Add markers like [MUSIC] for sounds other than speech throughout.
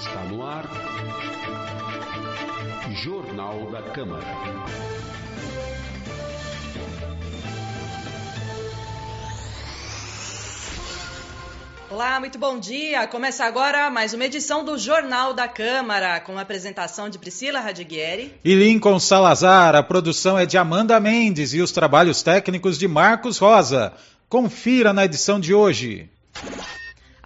Está no ar. Jornal da Câmara. Olá, muito bom dia. Começa agora mais uma edição do Jornal da Câmara, com a apresentação de Priscila Radiguieri. E Lincoln Salazar. A produção é de Amanda Mendes e os trabalhos técnicos de Marcos Rosa. Confira na edição de hoje.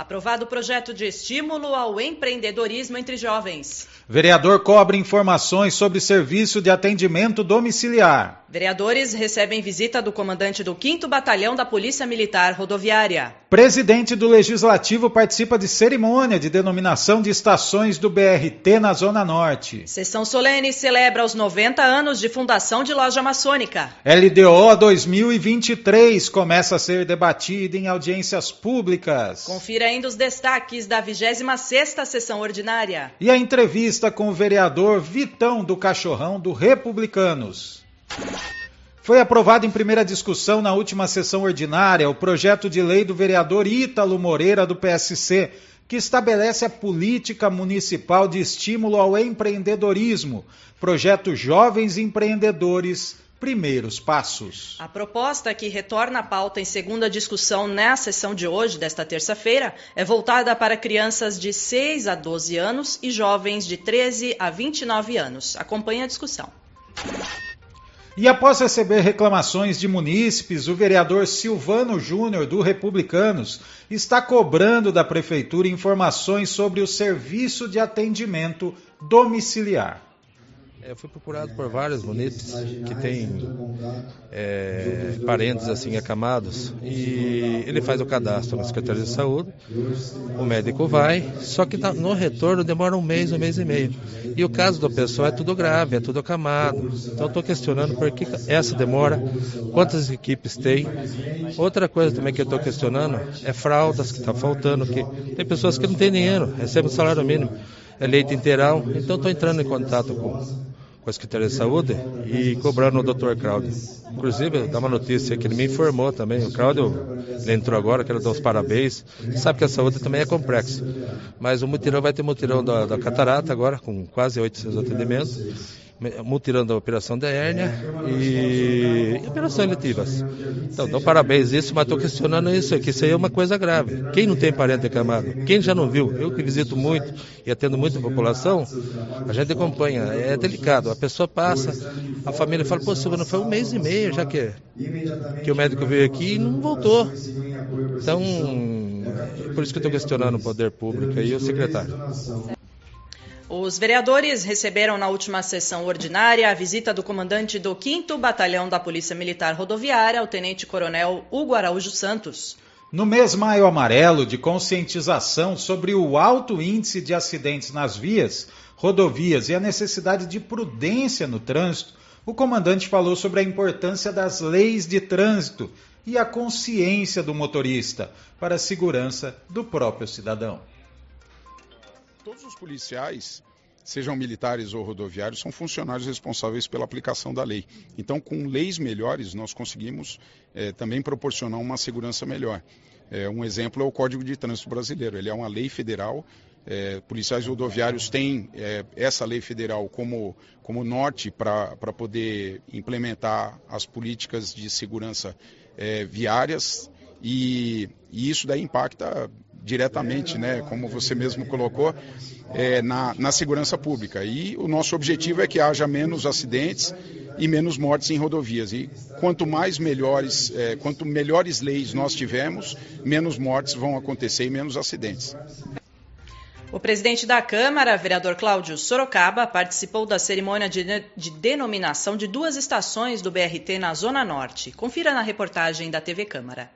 Aprovado o projeto de estímulo ao empreendedorismo entre jovens. Vereador cobre informações sobre serviço de atendimento domiciliar. Vereadores recebem visita do comandante do 5 Batalhão da Polícia Militar Rodoviária. Presidente do Legislativo participa de cerimônia de denominação de estações do BRT na Zona Norte. Sessão solene celebra os 90 anos de fundação de loja maçônica. LDO 2023 começa a ser debatida em audiências públicas. Confira ainda os destaques da 26ª sessão ordinária. E a entrevista com o vereador Vitão do Cachorrão do Republicanos. Foi aprovado em primeira discussão na última sessão ordinária o projeto de lei do vereador Ítalo Moreira, do PSC, que estabelece a política municipal de estímulo ao empreendedorismo, projeto Jovens Empreendedores. Primeiros passos. A proposta que retorna à pauta em segunda discussão na sessão de hoje, desta terça-feira, é voltada para crianças de 6 a 12 anos e jovens de 13 a 29 anos. Acompanhe a discussão. E após receber reclamações de munícipes, o vereador Silvano Júnior, do Republicanos, está cobrando da Prefeitura informações sobre o serviço de atendimento domiciliar. Eu é, fui procurado por vários munícipes que têm é, parentes assim acamados e ele faz o cadastro na Secretaria de Saúde, o médico vai, só que no retorno demora um mês, um mês e meio. E o caso da pessoa é tudo grave, é tudo acamado. Então estou questionando por que essa demora, quantas equipes tem. Outra coisa também que eu estou questionando é fraldas que está faltando, que tem pessoas que não têm dinheiro, recebem salário mínimo, é leite integral. Então estou entrando em contato com com a Secretaria de Saúde e cobrando o Dr. Cláudio. Inclusive, dá uma notícia que ele me informou também. O Cláudio, ele entrou agora, quero dar os parabéns. Sabe que a saúde também é complexa. Mas o mutirão vai ter mutirão da, da catarata agora, com quase 800 atendimentos mutirando a operação da hérnia e, e operações letivas. Então, dou parabéns isso, mas estou questionando isso aqui. Isso aí é uma coisa grave. Quem não tem parente acamado? Quem já não viu? Eu que visito muito e atendo muita população, a gente acompanha. É delicado. A pessoa passa, a família fala, pô, Silvano, foi um mês e meio já que, que o médico veio aqui e não voltou. Então, por isso que eu estou questionando o poder público e o secretário. Os vereadores receberam na última sessão ordinária a visita do comandante do 5 Batalhão da Polícia Militar Rodoviária, o tenente-coronel Hugo Araújo Santos. No mês Maio Amarelo de conscientização sobre o alto índice de acidentes nas vias, rodovias e a necessidade de prudência no trânsito, o comandante falou sobre a importância das leis de trânsito e a consciência do motorista para a segurança do próprio cidadão todos os policiais, sejam militares ou rodoviários, são funcionários responsáveis pela aplicação da lei. Então, com leis melhores, nós conseguimos é, também proporcionar uma segurança melhor. É, um exemplo é o Código de Trânsito Brasileiro. Ele é uma lei federal. É, policiais rodoviários têm essa lei federal como, como norte para poder implementar as políticas de segurança viárias e, e isso daí impacta diretamente, né, como você mesmo colocou, é, na, na segurança pública. E o nosso objetivo é que haja menos acidentes e menos mortes em rodovias. E quanto mais melhores, é, quanto melhores leis nós tivermos, menos mortes vão acontecer e menos acidentes. O presidente da Câmara, vereador Cláudio Sorocaba, participou da cerimônia de, de, denominação de duas estações do BRT na Zona Norte. Confira na reportagem da TV Câmara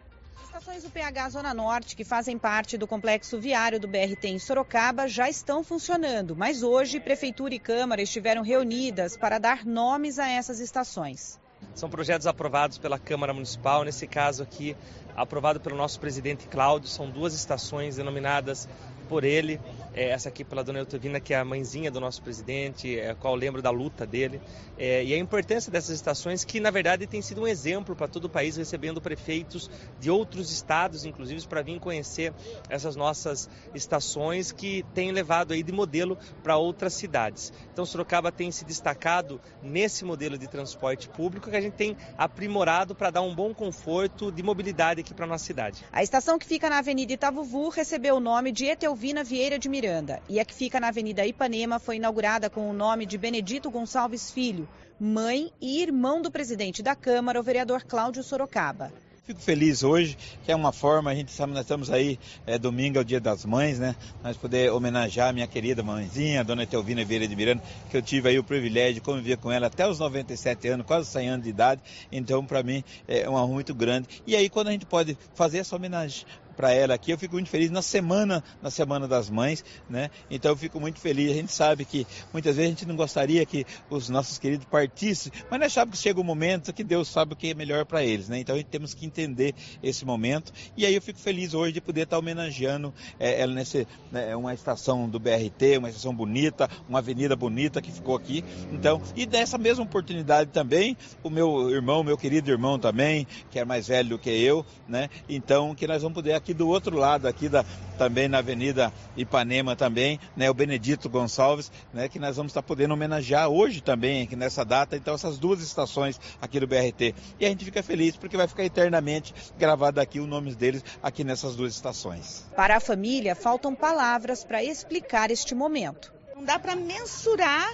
estações do PH Zona Norte, que fazem parte do complexo viário do BRT em Sorocaba, já estão funcionando, mas hoje Prefeitura e Câmara estiveram reunidas para dar nomes a essas estações. São projetos aprovados pela Câmara Municipal, nesse caso aqui, aprovado pelo nosso presidente Cláudio, são duas estações denominadas por ele, é, essa aqui pela dona Eutovina, que é a mãezinha do nosso presidente, é, a qual lembro da luta dele, é, e a importância dessas estações que, na verdade, tem sido um exemplo para todo o país, recebendo prefeitos de outros estados, inclusive, para vir conhecer essas nossas estações que têm levado aí de modelo para outras cidades. Então, Sorocaba tem se destacado nesse modelo de transporte público que a gente tem aprimorado para dar um bom conforto de mobilidade aqui para nossa cidade. A estação que fica na Avenida Itavuvu recebeu o nome de Etelvina Vieira de Miranda e a que fica na Avenida Ipanema foi inaugurada com o nome de Benedito Gonçalves Filho, mãe e irmão do presidente da Câmara, o vereador Cláudio Sorocaba. Fico feliz hoje, que é uma forma, a gente sabe, nós estamos aí, é, domingo é o dia das mães, né? Nós poder homenagear a minha querida mãezinha, dona Etelvina Vieira de Miranda, que eu tive aí o privilégio de conviver com ela até os 97 anos, quase 100 anos de idade, então para mim é uma honra muito grande. E aí quando a gente pode fazer essa homenagem para ela aqui. Eu fico muito feliz na semana, na semana das mães, né? Então eu fico muito feliz. A gente sabe que muitas vezes a gente não gostaria que os nossos queridos partissem, mas nós sabemos que chega um momento que Deus sabe o que é melhor para eles, né? Então a gente temos que entender esse momento. E aí eu fico feliz hoje de poder estar homenageando é, ela nesse né, uma estação do BRT, uma estação bonita, uma avenida bonita que ficou aqui. Então, e dessa mesma oportunidade também, o meu irmão, meu querido irmão também, que é mais velho do que eu, né? Então, que nós vamos poder aqui aqui do outro lado, aqui da, também na Avenida Ipanema também, né, o Benedito Gonçalves, né, que nós vamos estar podendo homenagear hoje também, aqui nessa data, então essas duas estações aqui do BRT. E a gente fica feliz porque vai ficar eternamente gravado aqui o nome deles aqui nessas duas estações. Para a família, faltam palavras para explicar este momento. Não dá para mensurar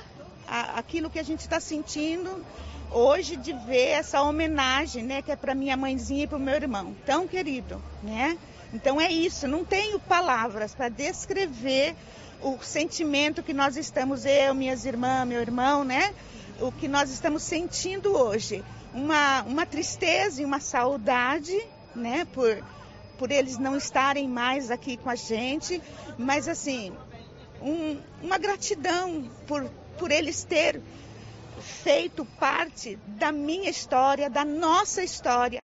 a, aquilo que a gente está sentindo hoje de ver essa homenagem, né, que é para minha mãezinha e para o meu irmão, tão querido, né? Então é isso, não tenho palavras para descrever o sentimento que nós estamos, eu, minhas irmãs, meu irmão, né? O que nós estamos sentindo hoje. Uma, uma tristeza e uma saudade, né? Por, por eles não estarem mais aqui com a gente, mas assim, um, uma gratidão por, por eles ter feito parte da minha história, da nossa história.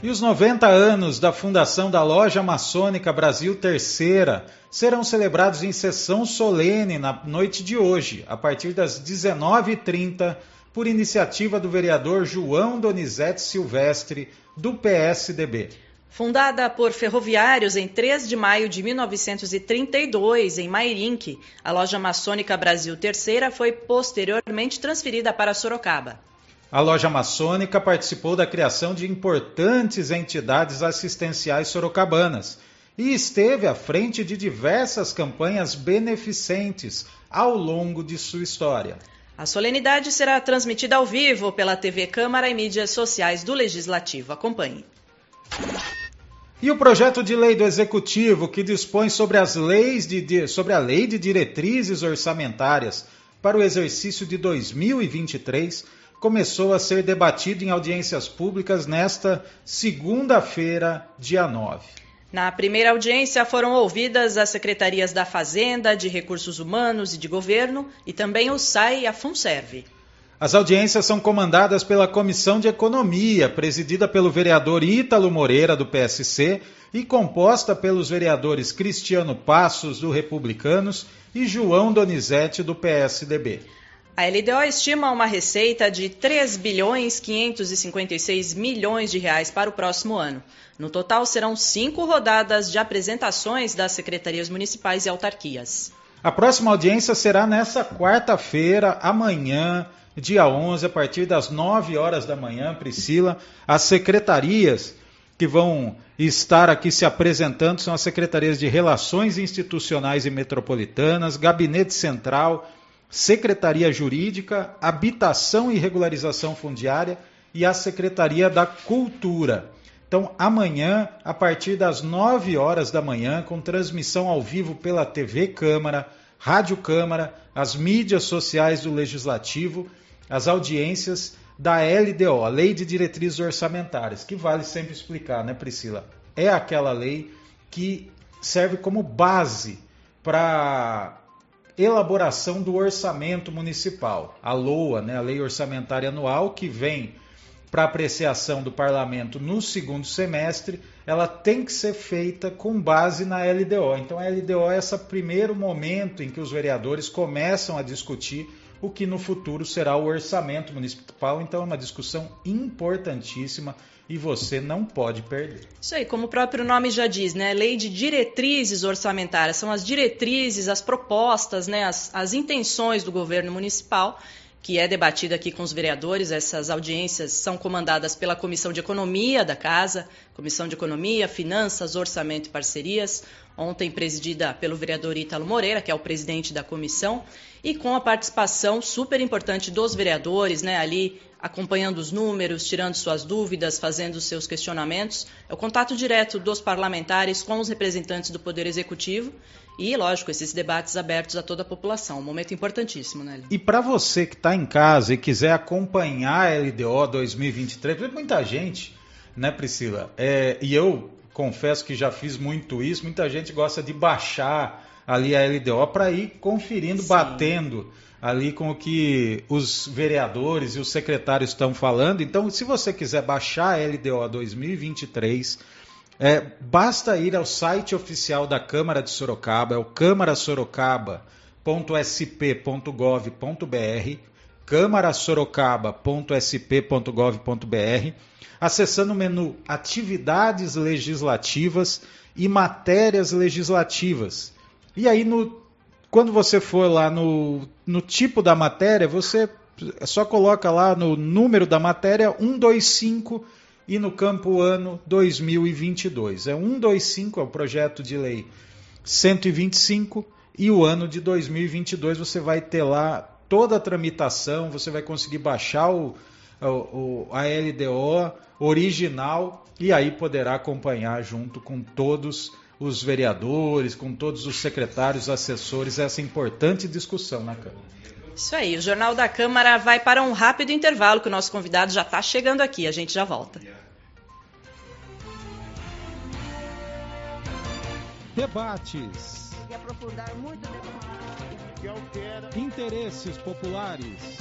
E os 90 anos da fundação da Loja Maçônica Brasil Terceira serão celebrados em sessão solene na noite de hoje, a partir das 19h30, por iniciativa do vereador João Donizete Silvestre, do PSDB. Fundada por ferroviários em 3 de maio de 1932, em Mairinque, a loja maçônica Brasil Terceira foi posteriormente transferida para Sorocaba. A loja maçônica participou da criação de importantes entidades assistenciais sorocabanas e esteve à frente de diversas campanhas beneficentes ao longo de sua história. A solenidade será transmitida ao vivo pela TV Câmara e mídias sociais do Legislativo. Acompanhe. E o projeto de lei do Executivo que dispõe sobre, as leis de, sobre a Lei de Diretrizes Orçamentárias para o exercício de 2023 começou a ser debatido em audiências públicas nesta segunda-feira, dia 9. Na primeira audiência foram ouvidas as secretarias da Fazenda, de Recursos Humanos e de Governo e também o SAI e a FUNSERV. As audiências são comandadas pela Comissão de Economia, presidida pelo vereador Ítalo Moreira, do PSC, e composta pelos vereadores Cristiano Passos, do Republicanos, e João Donizete, do PSDB. A LDO estima uma receita de 3 bilhões 556 milhões de reais para o próximo ano. No total, serão cinco rodadas de apresentações das secretarias municipais e autarquias. A próxima audiência será nessa quarta-feira, amanhã, dia 11, a partir das 9 horas da manhã, Priscila. As secretarias que vão estar aqui se apresentando são as secretarias de Relações Institucionais e Metropolitanas, Gabinete Central, Secretaria Jurídica, Habitação e Regularização Fundiária e a Secretaria da Cultura. Então, amanhã, a partir das 9 horas da manhã, com transmissão ao vivo pela TV Câmara, Rádio Câmara, as mídias sociais do Legislativo, as audiências da LDO, a Lei de Diretrizes Orçamentárias, que vale sempre explicar, né, Priscila? É aquela lei que serve como base para elaboração do orçamento municipal, a LOA, né, a Lei Orçamentária Anual, que vem para apreciação do parlamento no segundo semestre, ela tem que ser feita com base na LDO. Então, a LDO é esse primeiro momento em que os vereadores começam a discutir o que no futuro será o orçamento municipal. Então, é uma discussão importantíssima e você não pode perder. Isso aí, como o próprio nome já diz, né? Lei de diretrizes orçamentárias. São as diretrizes, as propostas, né? as, as intenções do governo municipal que é debatida aqui com os vereadores. Essas audiências são comandadas pela Comissão de Economia da Casa, Comissão de Economia, Finanças, Orçamento e Parcerias, ontem presidida pelo vereador Ítalo Moreira, que é o presidente da comissão, e com a participação super importante dos vereadores, né, ali acompanhando os números, tirando suas dúvidas, fazendo seus questionamentos. É o contato direto dos parlamentares com os representantes do Poder Executivo e, lógico, esses debates abertos a toda a população. Um momento importantíssimo, né? E para você que está em casa e quiser acompanhar a LDO 2023, muita gente, né, Priscila? É, e eu confesso que já fiz muito isso, muita gente gosta de baixar ali a LDO para ir conferindo, Sim. batendo ali com o que os vereadores e os secretários estão falando. Então, se você quiser baixar a LDO 2023, é, basta ir ao site oficial da Câmara de Sorocaba, é o câmarasorocaba.sp.gov.br, câmarasorocaba.sp.gov.br, acessando o menu Atividades Legislativas e Matérias Legislativas. E aí, no, quando você for lá no, no tipo da matéria, você só coloca lá no número da matéria 125 e no campo ano 2022. É 125 é o projeto de lei 125 e o ano de 2022 você vai ter lá toda a tramitação, você vai conseguir baixar o, o, a LDO original e aí poderá acompanhar junto com todos os vereadores, com todos os secretários, assessores, essa importante discussão na Câmara. Isso aí, o Jornal da Câmara vai para um rápido intervalo, que o nosso convidado já está chegando aqui, a gente já volta. Debates. Interesses populares.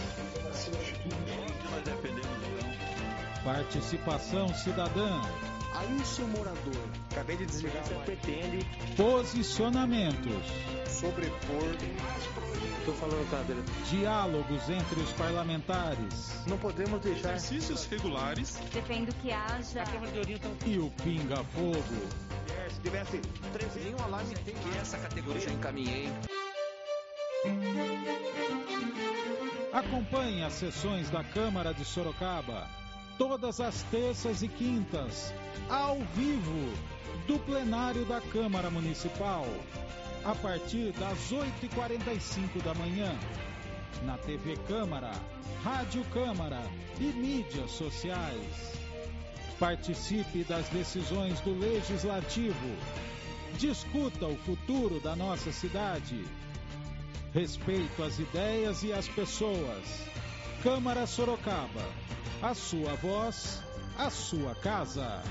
Participação cidadã. Aí, seu morador. Acabei de desligar. Você pretende. Posicionamentos. Sobrepor. Estou falando, tá, beleza. Diálogos entre os parlamentares. Não podemos deixar. Exercícios regulares. Defendo que haja. E o pinga-fogo. É, se tivesse 13 nenhum alarme tem. Que essa categoria já encaminhei. Acompanhe as sessões da Câmara de Sorocaba todas as terças e quintas, ao vivo, do plenário da Câmara Municipal, a partir das 8h45 da manhã, na TV Câmara, Rádio Câmara e mídias sociais. Participe das decisões do Legislativo. Discuta o futuro da nossa cidade. Respeito às ideias e às pessoas. Câmara Sorocaba a sua voz, a sua casa.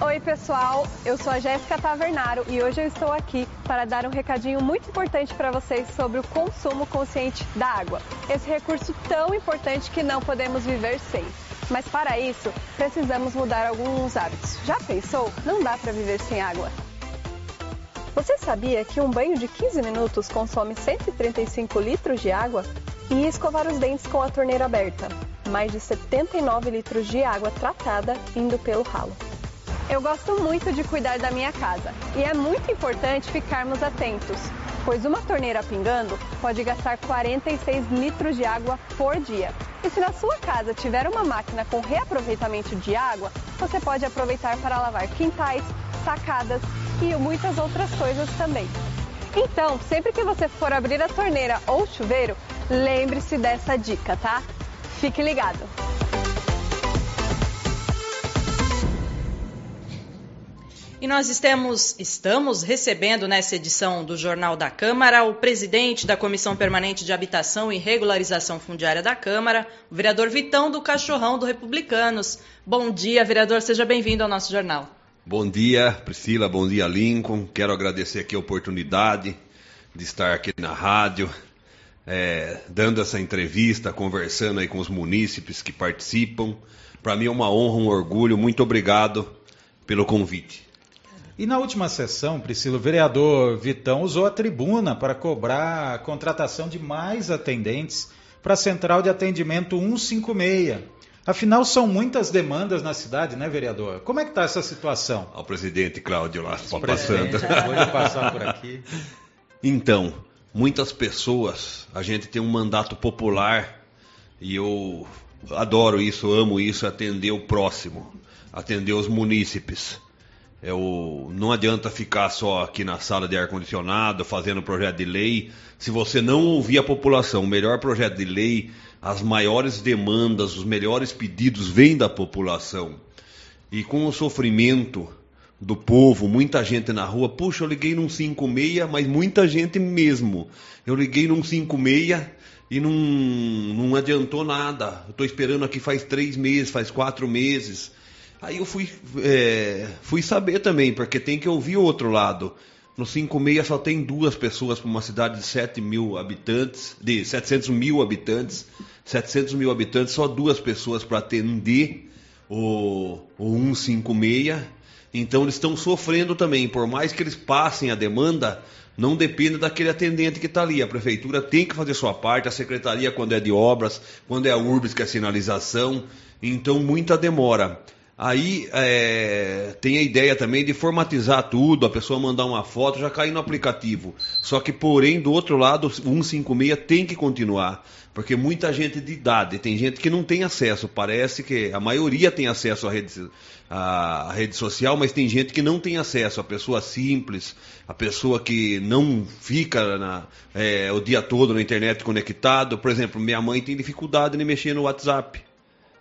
Oi, pessoal. Eu sou a Jéssica Tavernaro e hoje eu estou aqui para dar um recadinho muito importante para vocês sobre o consumo consciente da água. Esse recurso tão importante que não podemos viver sem. Mas para isso, precisamos mudar alguns hábitos. Já pensou? Não dá para viver sem água. Você sabia que um banho de 15 minutos consome 135 litros de água? E escovar os dentes com a torneira aberta, mais de 79 litros de água tratada indo pelo ralo. Eu gosto muito de cuidar da minha casa e é muito importante ficarmos atentos, pois uma torneira pingando pode gastar 46 litros de água por dia. E se na sua casa tiver uma máquina com reaproveitamento de água, você pode aproveitar para lavar quintais, sacadas e muitas outras coisas também. Então, sempre que você for abrir a torneira ou chuveiro, lembre-se dessa dica, tá? Fique ligado! E nós estamos, estamos recebendo nessa edição do Jornal da Câmara o presidente da Comissão Permanente de Habitação e Regularização Fundiária da Câmara, o vereador Vitão do Cachorrão do Republicanos. Bom dia, vereador, seja bem-vindo ao nosso jornal. Bom dia, Priscila, bom dia, Lincoln. Quero agradecer aqui a oportunidade de estar aqui na rádio, é, dando essa entrevista, conversando aí com os munícipes que participam. Para mim é uma honra, um orgulho. Muito obrigado pelo convite. E na última sessão, Priscila, o vereador Vitão usou a tribuna para cobrar a contratação de mais atendentes para a Central de Atendimento 156. Afinal, são muitas demandas na cidade, né, vereador? Como é que está essa situação? O presidente Cláudio lá Sim, passando. Pode passar por aqui. [LAUGHS] Então, muitas pessoas, a gente tem um mandato popular e eu adoro isso, amo isso, atender o próximo, atender os munícipes. Eu, não adianta ficar só aqui na sala de ar-condicionado fazendo projeto de lei. Se você não ouvir a população, o melhor projeto de lei, as maiores demandas, os melhores pedidos vêm da população. E com o sofrimento do povo, muita gente na rua. Puxa, eu liguei num 56, mas muita gente mesmo. Eu liguei num 56 e não, não adiantou nada. Eu estou esperando aqui faz três meses, faz quatro meses. Aí eu fui, é, fui saber também, porque tem que ouvir o outro lado. No 56 só tem duas pessoas para uma cidade de 7 mil habitantes, de 700 mil habitantes. 700 mil habitantes, só duas pessoas para atender o, o 156 então eles estão sofrendo também, por mais que eles passem a demanda, não depende daquele atendente que está ali. A prefeitura tem que fazer sua parte, a secretaria quando é de obras, quando é a URBS que é sinalização, então muita demora. Aí é, tem a ideia também de formatizar tudo, a pessoa mandar uma foto, já cair no aplicativo. Só que, porém, do outro lado, o 156 tem que continuar. Porque muita gente de idade, tem gente que não tem acesso. Parece que a maioria tem acesso à rede, à rede social, mas tem gente que não tem acesso. A pessoa simples, a pessoa que não fica na, é, o dia todo na internet conectado. Por exemplo, minha mãe tem dificuldade de mexer no WhatsApp.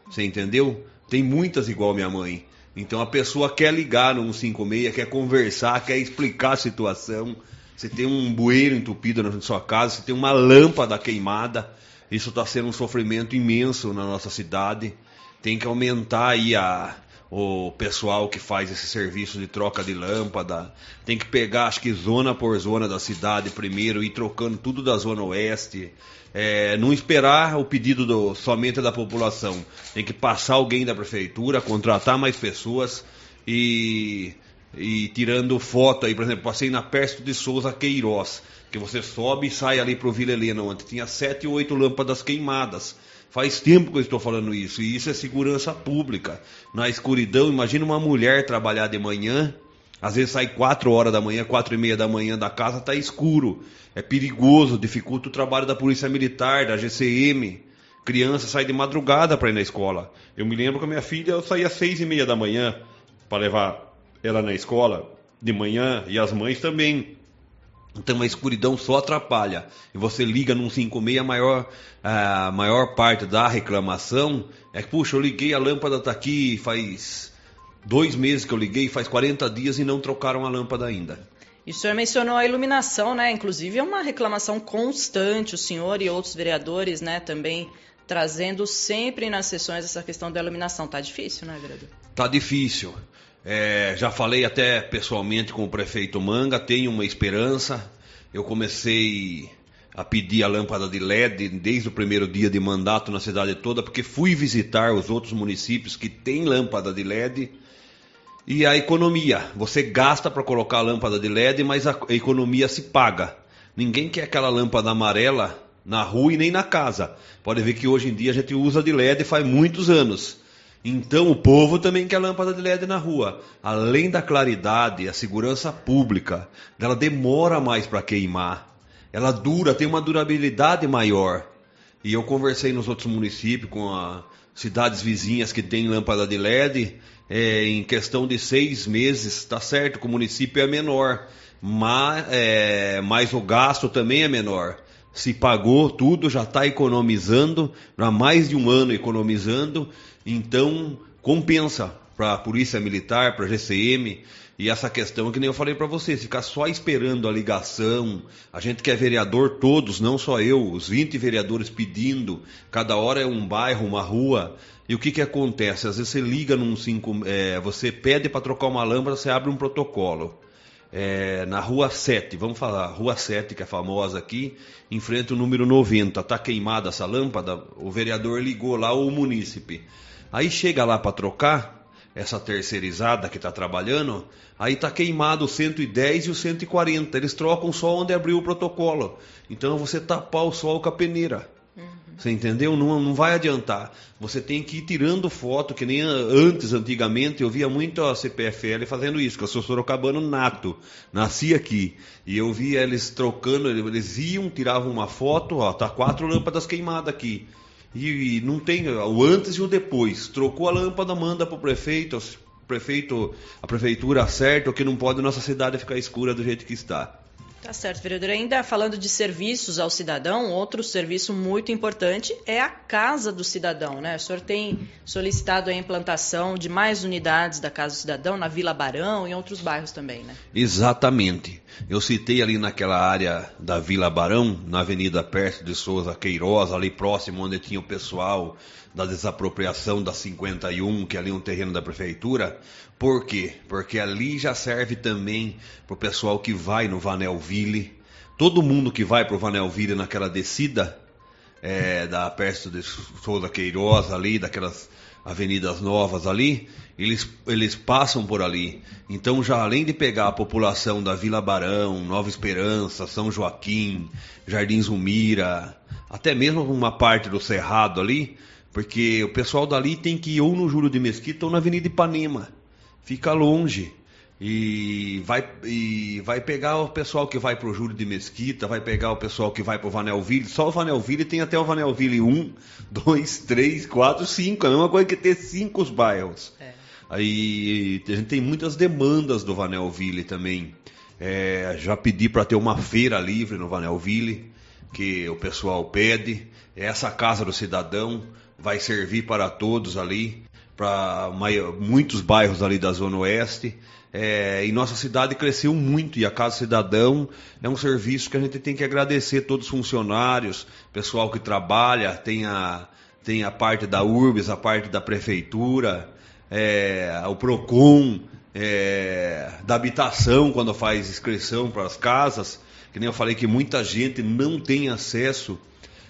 Você entendeu? Tem muitas igual minha mãe. Então a pessoa quer ligar no 156, quer conversar, quer explicar a situação. Você tem um bueiro entupido na sua casa, você tem uma lâmpada queimada. Isso está sendo um sofrimento imenso na nossa cidade. Tem que aumentar aí a, o pessoal que faz esse serviço de troca de lâmpada. Tem que pegar, acho que zona por zona da cidade primeiro, ir trocando tudo da zona oeste é, não esperar o pedido do, somente da população. Tem que passar alguém da prefeitura, contratar mais pessoas e, e tirando foto aí, por exemplo, passei na Pércio de Souza Queiroz, que você sobe e sai ali para o Vila Helena, onde tinha sete ou oito lâmpadas queimadas. Faz tempo que eu estou falando isso, e isso é segurança pública. Na escuridão, imagina uma mulher trabalhar de manhã às vezes sai 4 horas da manhã, 4 e meia da manhã da casa, está escuro. É perigoso, dificulta o trabalho da Polícia Militar, da GCM. Criança sai de madrugada para ir na escola. Eu me lembro que a minha filha eu saía às 6 e meia da manhã para levar ela na escola de manhã e as mães também. Então a escuridão só atrapalha. E você liga num 56, a maior, a maior parte da reclamação é que, puxa, eu liguei, a lâmpada está aqui faz dois meses que eu liguei, faz 40 dias e não trocaram a lâmpada ainda. E o senhor mencionou a iluminação, né? Inclusive é uma reclamação constante, o senhor e outros vereadores, né, também trazendo sempre nas sessões essa questão da iluminação. Tá difícil, né, vereador? Tá difícil. É, já falei até pessoalmente com o prefeito Manga, tenho uma esperança. Eu comecei a pedir a lâmpada de LED desde o primeiro dia de mandato na cidade toda, porque fui visitar os outros municípios que têm lâmpada de LED e a economia. Você gasta para colocar a lâmpada de LED, mas a economia se paga. Ninguém quer aquela lâmpada amarela na rua e nem na casa. Pode ver que hoje em dia a gente usa de LED faz muitos anos. Então o povo também quer lâmpada de LED na rua. Além da claridade, a segurança pública, ela demora mais para queimar. Ela dura, tem uma durabilidade maior. E eu conversei nos outros municípios com cidades vizinhas que têm lâmpada de LED é, em questão de seis meses, está certo que o município é menor, mas, é, mas o gasto também é menor. Se pagou tudo, já está economizando, há mais de um ano economizando, então compensa para a Polícia Militar, para a GCM, e essa questão que nem eu falei para vocês, ficar só esperando a ligação, a gente que é vereador todos, não só eu, os 20 vereadores pedindo, cada hora é um bairro, uma rua, e o que, que acontece? Às vezes você liga num 5, é, você pede para trocar uma lâmpada, você abre um protocolo. é, na Rua 7, vamos falar, Rua 7, que é famosa aqui, em frente ao número 90. Está queimada essa lâmpada, o vereador ligou lá, o munícipe. Aí chega lá para trocar, essa terceirizada que está trabalhando, aí está queimado o 110 e o 140. Eles trocam só onde abriu o protocolo. Então você tapar o sol com a peneira. Você entendeu? Não, não vai adiantar. Você tem que ir tirando foto, que nem antes, antigamente, eu via muito a CPFL fazendo isso, que eu sou sorocabano nato, nasci aqui. E eu via eles trocando, eles iam, tiravam uma foto, ó, tá quatro lâmpadas queimadas aqui. E, e não tem o antes e o depois. Trocou a lâmpada, manda para o prefeito, o prefeito, a prefeitura acerta, o que não pode nossa cidade ficar escura do jeito que está. Tá certo, vereador. Ainda falando de serviços ao cidadão, outro serviço muito importante é a Casa do Cidadão, né? O senhor tem solicitado a implantação de mais unidades da Casa do Cidadão na Vila Barão e em outros bairros também, né? Exatamente. Eu citei ali naquela área da Vila Barão, na Avenida Perto de Souza Queiroz, ali próximo onde tinha o pessoal da desapropriação da 51, que é ali um terreno da prefeitura. Por quê? Porque ali já serve também para o pessoal que vai no Vanelville. Todo mundo que vai para o Vanelville naquela descida é, da perto de Souza Queiroz ali, daquelas avenidas novas ali, eles, eles passam por ali. Então, já além de pegar a população da Vila Barão, Nova Esperança, São Joaquim, Jardim Zumira, até mesmo uma parte do Cerrado ali, porque o pessoal dali tem que ir ou no Júlio de Mesquita ou na Avenida Ipanema. Fica longe. E vai, e vai pegar o pessoal que vai para o Júlio de Mesquita, vai pegar o pessoal que vai para o Vanelville. Só o Vanelville tem até o Vanelville 1, 2, 3, 4, 5. É a mesma coisa que ter cinco bairros. É. Aí a gente tem muitas demandas do Vanelville também. É, já pedi para ter uma feira livre no Vanelville, que o pessoal pede. Essa casa do cidadão vai servir para todos ali, para muitos bairros ali da Zona Oeste. É, e nossa cidade cresceu muito e a Casa Cidadão é um serviço que a gente tem que agradecer todos os funcionários, pessoal que trabalha, tem a, tem a parte da URBS, a parte da prefeitura, é, o PROCON, é, da habitação quando faz inscrição para as casas, que nem eu falei que muita gente não tem acesso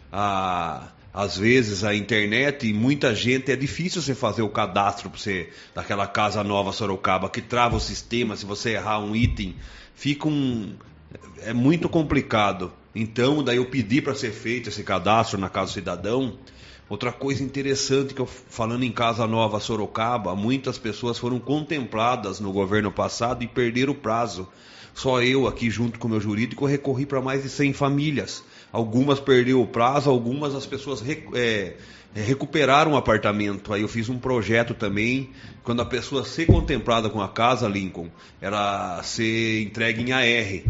a às vezes a internet e muita gente é difícil você fazer o cadastro para você daquela casa nova Sorocaba que trava o sistema se você errar um item fica um é muito complicado. Então daí eu pedi para ser feito esse cadastro na casa cidadão. Outra coisa interessante que eu falando em casa nova Sorocaba muitas pessoas foram contempladas no governo passado e perderam o prazo. Só eu aqui junto com o meu jurídico recorri para mais de 100 famílias Algumas perdeu o prazo, algumas as pessoas é, recuperaram o apartamento. Aí eu fiz um projeto também, quando a pessoa ser contemplada com a casa, Lincoln, ela ser entregue em AR.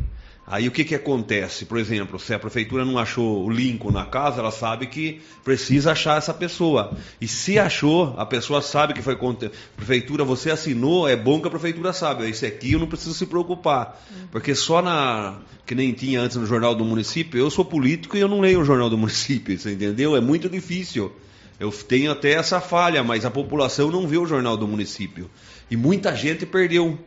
Aí o que, que acontece? Por exemplo, se a prefeitura não achou o Lincoln na casa, ela sabe que precisa achar essa pessoa. E se achou, a pessoa sabe que foi contra. Prefeitura, você assinou, é bom que a prefeitura sabe. Esse aqui eu não preciso se preocupar. Porque só na. Que nem tinha antes no Jornal do Município, eu sou político e eu não leio o Jornal do Município, [LAUGHS] você entendeu? É muito difícil. Eu tenho até essa falha, mas a população não vê o Jornal do Município. E muita gente perdeu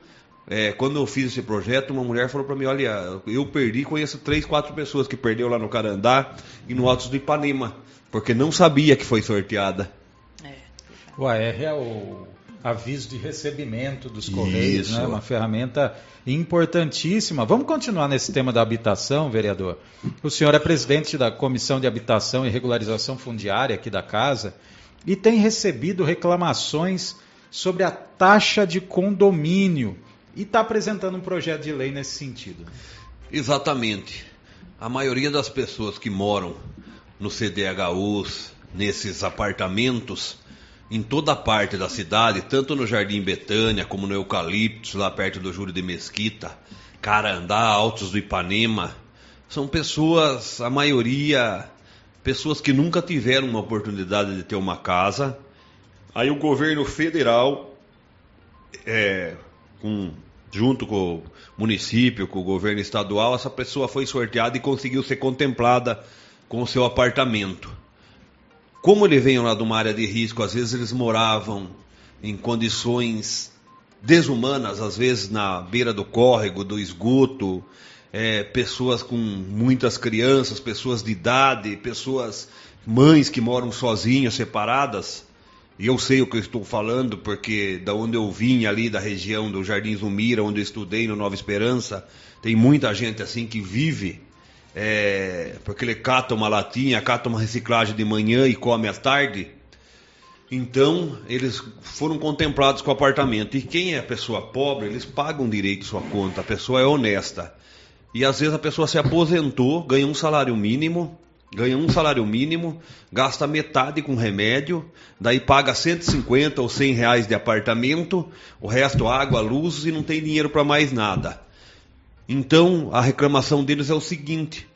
é, quando eu fiz esse projeto, uma mulher falou para mim: Olha, eu perdi, conheço três, quatro pessoas que perdeu lá no Carandá e no Altos do Ipanema, porque não sabia que foi sorteada. É. O AR é o aviso de recebimento dos Correios, né? uma ferramenta importantíssima. Vamos continuar nesse tema da habitação, vereador. O senhor é presidente da Comissão de Habitação e Regularização Fundiária aqui da casa e tem recebido reclamações sobre a taxa de condomínio e está apresentando um projeto de lei nesse sentido. Exatamente. A maioria das pessoas que moram no CDHUs, nesses apartamentos, em toda parte da cidade, tanto no Jardim Betânia como no Eucaliptus, lá perto do Júlio de Mesquita, Carandá, Altos do Ipanema, são pessoas, a maioria, pessoas que nunca tiveram uma oportunidade de ter uma casa. Aí o governo federal é, com, junto com o município, com o governo estadual, essa pessoa foi sorteada e conseguiu ser contemplada com o seu apartamento. Como ele veio lá de uma área de risco, às vezes eles moravam em condições desumanas, às vezes na beira do córrego, do esgoto, é, pessoas com muitas crianças, pessoas de idade, pessoas, mães que moram sozinhas, separadas. E eu sei o que eu estou falando, porque da onde eu vim ali, da região do Jardim Zumira, onde eu estudei no Nova Esperança, tem muita gente assim que vive, é, porque ele cata uma latinha, cata uma reciclagem de manhã e come à tarde. Então, eles foram contemplados com o apartamento. E quem é pessoa pobre, eles pagam direito sua conta, a pessoa é honesta. E às vezes a pessoa se aposentou, ganha um salário mínimo, ganha um salário mínimo, gasta metade com remédio, daí paga 150 ou 100 reais de apartamento, o resto água, luz e não tem dinheiro para mais nada. Então a reclamação deles é o seguinte: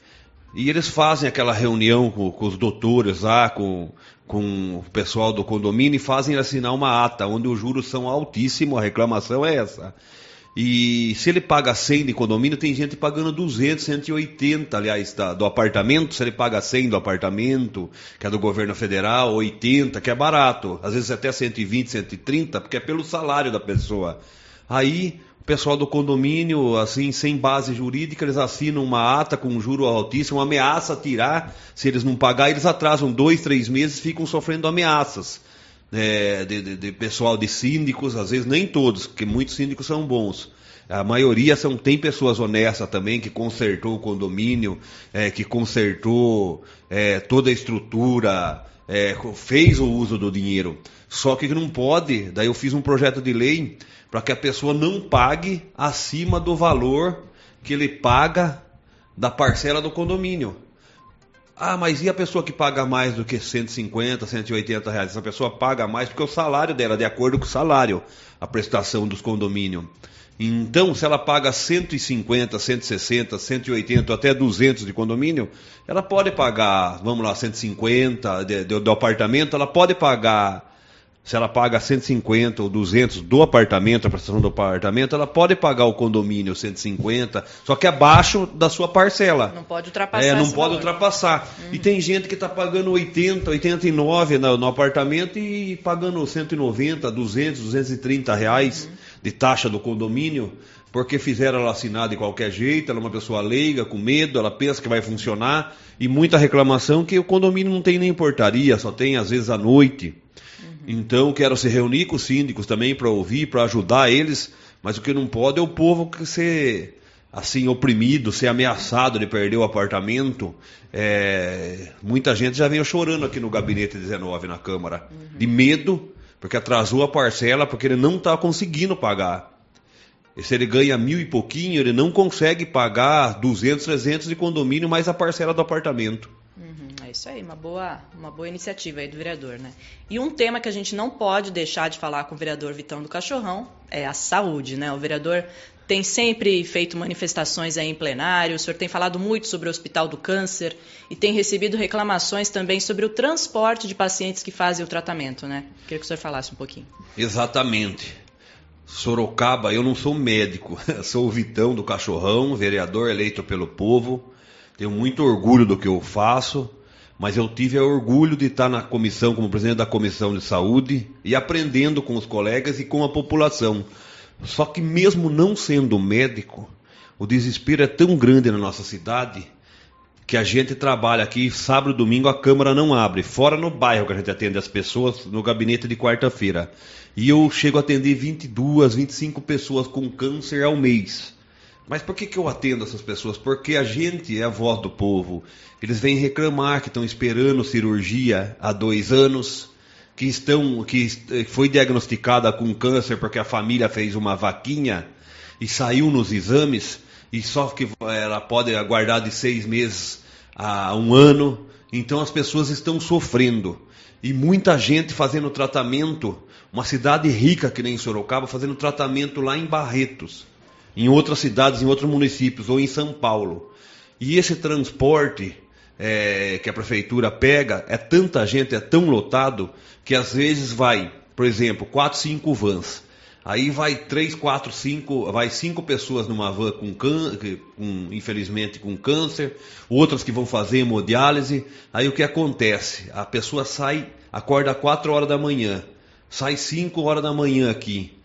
e eles fazem aquela reunião com, com, os doutores lá, com, com o pessoal do condomínio, e fazem assinar uma ata, onde os juros são altíssimos, a reclamação é essa. E se ele paga 100 de condomínio, tem gente pagando 200, 180, aliás, da, do apartamento. Se ele paga 100 do apartamento, que é do governo federal, 80, que é barato. Às vezes até 120, 130, porque é pelo salário da pessoa. Aí pessoal do condomínio, assim, sem base jurídica, eles assinam uma ata com um juro altíssimo, ameaça tirar, se eles não pagar, eles atrasam dois, três meses, ficam sofrendo ameaças. É, de, de, de, pessoal de síndicos, às vezes nem todos, porque muitos síndicos são bons. A maioria são, tem pessoas honestas também, que consertou o condomínio, é, que consertou é, toda a estrutura, é, fez o uso do dinheiro. Só que não pode, daí eu fiz um projeto de lei para que a pessoa não pague acima do valor que ele paga da parcela do condomínio. Ah, mas e a pessoa que paga mais do que 150, 180 reais? Essa pessoa paga mais porque o salário dela, de acordo com o salário, a prestação dos condomínios. Então, se ela paga 150, 160, 180, até 200 de condomínio, ela pode pagar, vamos lá, 150 de, de, do apartamento, ela pode pagar se ela paga 150 ou 200 do apartamento, a prestação do apartamento, ela pode pagar o condomínio 150, só que abaixo da sua parcela. Não pode ultrapassar. É, não pode valor. ultrapassar. Uhum. E tem gente que está pagando 80, 89 no, no, apartamento e pagando 190, 200, 230 reais uhum. de taxa do condomínio, porque fizeram ela assinar de qualquer jeito, ela é uma pessoa leiga, com medo, ela pensa que vai funcionar, e muita reclamação que o condomínio não tem nem portaria, só tem às vezes à noite. Então, quero se reunir com os síndicos também para ouvir, para ajudar eles, mas o que não pode é o povo ser assim oprimido, ser ameaçado de perder o apartamento. É... muita gente já veio chorando aqui no gabinete 19 na Câmara, uhum. de medo, porque atrasou a parcela, porque ele não está conseguindo pagar. E se ele ganha mil e pouquinho, ele não consegue pagar 200, 300 de condomínio mais a parcela do apartamento. É isso aí, uma boa, uma boa iniciativa aí do vereador, né? E um tema que a gente não pode deixar de falar com o vereador Vitão do Cachorrão é a saúde, né? O vereador tem sempre feito manifestações aí em plenário, o senhor tem falado muito sobre o Hospital do Câncer e tem recebido reclamações também sobre o transporte de pacientes que fazem o tratamento, né? Queria que o senhor falasse um pouquinho. Exatamente. Sorocaba, eu não sou médico, [LAUGHS] sou o Vitão do Cachorrão, vereador eleito pelo povo. Tenho muito orgulho do que eu faço mas eu tive orgulho de estar na comissão, como presidente da comissão de saúde, e aprendendo com os colegas e com a população. Só que, mesmo não sendo médico, o desespero é tão grande na nossa cidade que a gente trabalha aqui sábado e domingo, a Câmara não abre, fora no bairro que a gente atende as pessoas, no gabinete de quarta-feira. E eu chego a atender 22, 25 pessoas com câncer ao mês. Mas por que, que eu atendo essas pessoas? Porque a gente é a voz do povo. Eles vêm reclamar que estão esperando cirurgia há dois anos, que estão, que foi diagnosticada com câncer porque a família fez uma vaquinha e saiu nos exames e só que ela pode aguardar de seis meses a um ano. Então as pessoas estão sofrendo e muita gente fazendo tratamento. Uma cidade rica que nem Sorocaba fazendo tratamento lá em Barretos em outras cidades, em outros municípios ou em São Paulo. E esse transporte é, que a prefeitura pega é tanta gente, é tão lotado, que às vezes vai, por exemplo, quatro, cinco vans. Aí vai três, quatro, cinco, vai cinco pessoas numa van com, câncer, com infelizmente com câncer, outras que vão fazer hemodiálise. Aí o que acontece? A pessoa sai, acorda quatro horas da manhã, sai cinco horas da manhã aqui,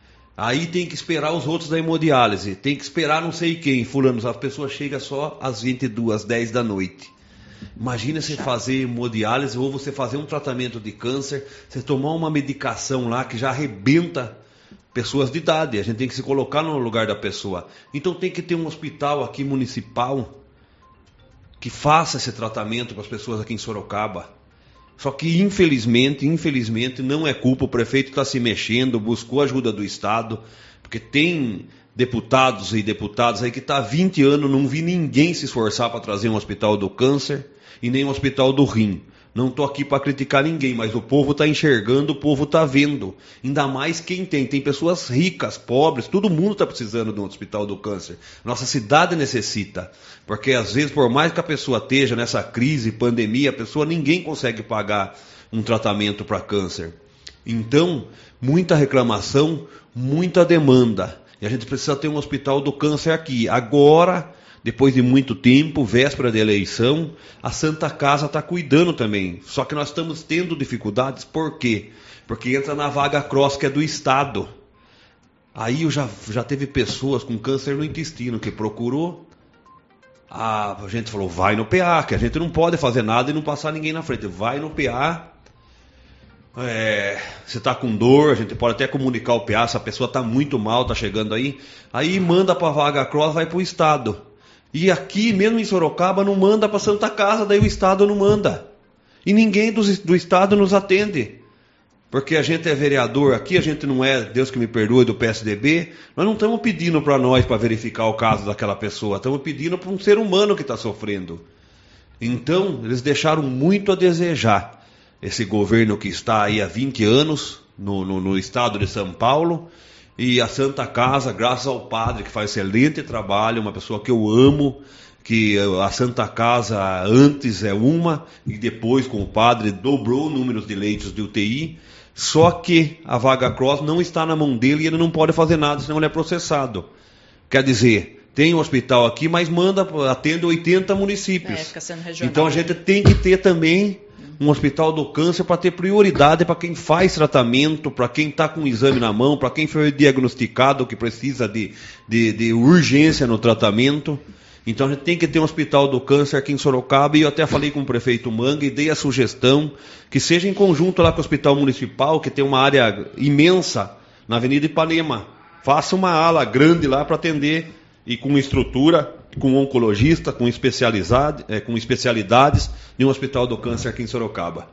Aí tem que esperar os outros da hemodiálise, tem que esperar não sei quem, fulano, as pessoas chegam só às 22, 10 da noite. Imagina você fazer hemodiálise ou você fazer um tratamento de câncer, você tomar uma medicação lá que já arrebenta pessoas de idade. A gente tem que se colocar no lugar da pessoa. Então tem que ter um hospital aqui municipal que faça esse tratamento para as pessoas aqui em Sorocaba. Só que infelizmente, infelizmente, não é culpa. O prefeito está se mexendo, buscou ajuda do Estado, porque tem deputados e deputadas aí que está há 20 anos, não vi ninguém se esforçar para trazer um hospital do câncer e nem um hospital do rim. Não estou aqui para criticar ninguém, mas o povo está enxergando, o povo está vendo. Ainda mais quem tem. Tem pessoas ricas, pobres, todo mundo está precisando de um hospital do câncer. Nossa cidade necessita. Porque às vezes, por mais que a pessoa esteja nessa crise, pandemia, a pessoa ninguém consegue pagar um tratamento para câncer. Então, muita reclamação, muita demanda. E a gente precisa ter um hospital do câncer aqui. Agora depois de muito tempo, véspera de eleição, a Santa Casa está cuidando também. Só que nós estamos tendo dificuldades, por quê? Porque entra na vaga cross que é do Estado. Aí já, já teve pessoas com câncer no intestino que procurou. A gente falou, vai no PA, que a gente não pode fazer nada e não passar ninguém na frente. Vai no PA. É, você está com dor, a gente pode até comunicar o PA, se a pessoa está muito mal, está chegando aí. Aí manda para a vaga cross, vai para o Estado. E aqui, mesmo em Sorocaba, não manda para Santa Casa, daí o Estado não manda. E ninguém do, do Estado nos atende. Porque a gente é vereador aqui, a gente não é, Deus que me perdoe, do PSDB. Nós não estamos pedindo para nós para verificar o caso daquela pessoa, estamos pedindo para um ser humano que está sofrendo. Então, eles deixaram muito a desejar. Esse governo que está aí há 20 anos no, no, no estado de São Paulo e a Santa Casa, graças ao padre que faz excelente trabalho, uma pessoa que eu amo, que a Santa Casa antes é uma e depois com o padre dobrou o número de leitos de UTI. Só que a vaga cross não está na mão dele e ele não pode fazer nada, senão ele é processado. Quer dizer, tem um hospital aqui, mas manda, atende 80 municípios. É, então a gente tem que ter também um hospital do câncer para ter prioridade para quem faz tratamento, para quem está com o exame na mão, para quem foi diagnosticado que precisa de, de, de, urgência no tratamento. Então a gente tem que ter um hospital do câncer aqui em Sorocaba e eu até falei com o prefeito Manga e dei a sugestão que seja em conjunto lá com o hospital municipal, que tem uma área imensa na Avenida Ipanema. Faça uma ala grande lá para atender e com estrutura com oncologista, com, especialidade, é, com especialidades em um hospital do câncer aqui em Sorocaba.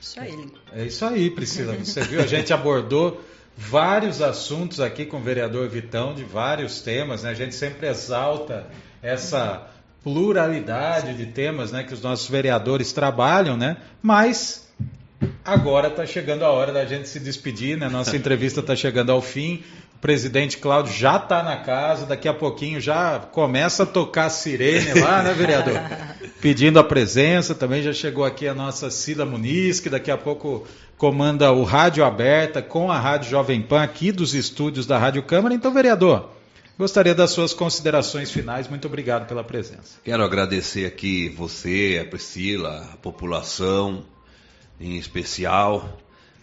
Isso aí. É isso aí, Priscila. Você viu, a gente abordou vários assuntos aqui com o vereador Vitão, de vários temas, né? A gente sempre exalta essa pluralidade de temas né, que os nossos vereadores trabalham, né? Mas agora está chegando a hora da gente se despedir, né? Nossa entrevista está chegando ao fim. O presidente Cláudio já está na casa, daqui a pouquinho já começa a tocar a sirene lá, né, vereador? [LAUGHS] Pedindo a presença. Também já chegou aqui a nossa Cida Muniz, que daqui a pouco comanda o Rádio Aberta com a Rádio Jovem Pan aqui dos estúdios da Rádio Câmara. Então, vereador, gostaria das suas considerações finais. Muito obrigado pela presença. Quero agradecer aqui você, a Priscila, a população em especial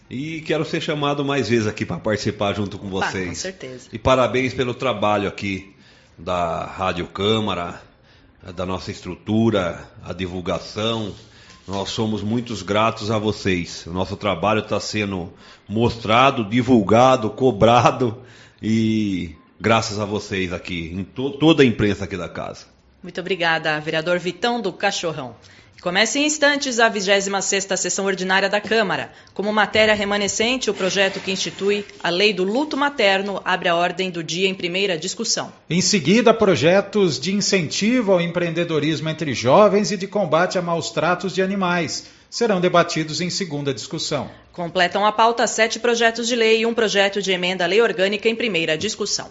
e quero ser chamado mais vezes aqui para participar junto com vocês. com certeza. E parabéns pelo trabalho aqui da Rádio Câmara, da nossa estrutura, a divulgação. Nós somos muito gratos a vocês. O nosso trabalho está sendo mostrado, divulgado, cobrado e graças a vocês aqui, em to toda a imprensa aqui da casa. Muito obrigada, vereador Vitão do Cachorrão. Começa em instantes a 26ª sessão ordinária da Câmara. Como matéria remanescente, o projeto que institui a Lei do Luto Materno abre a ordem do dia em primeira discussão. Em seguida, projetos de incentivo ao empreendedorismo entre jovens e de combate a maus tratos de animais serão debatidos em segunda discussão. Completam a pauta sete projetos de lei e um projeto de emenda à lei orgânica em primeira discussão.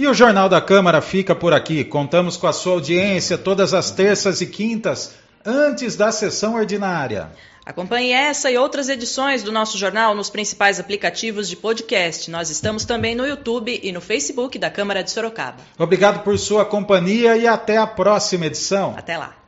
E o Jornal da Câmara fica por aqui. Contamos com a sua audiência todas as terças e quintas, antes da sessão ordinária. Acompanhe essa e outras edições do nosso jornal nos principais aplicativos de podcast. Nós estamos também no YouTube e no Facebook da Câmara de Sorocaba. Obrigado por sua companhia e até a próxima edição. Até lá.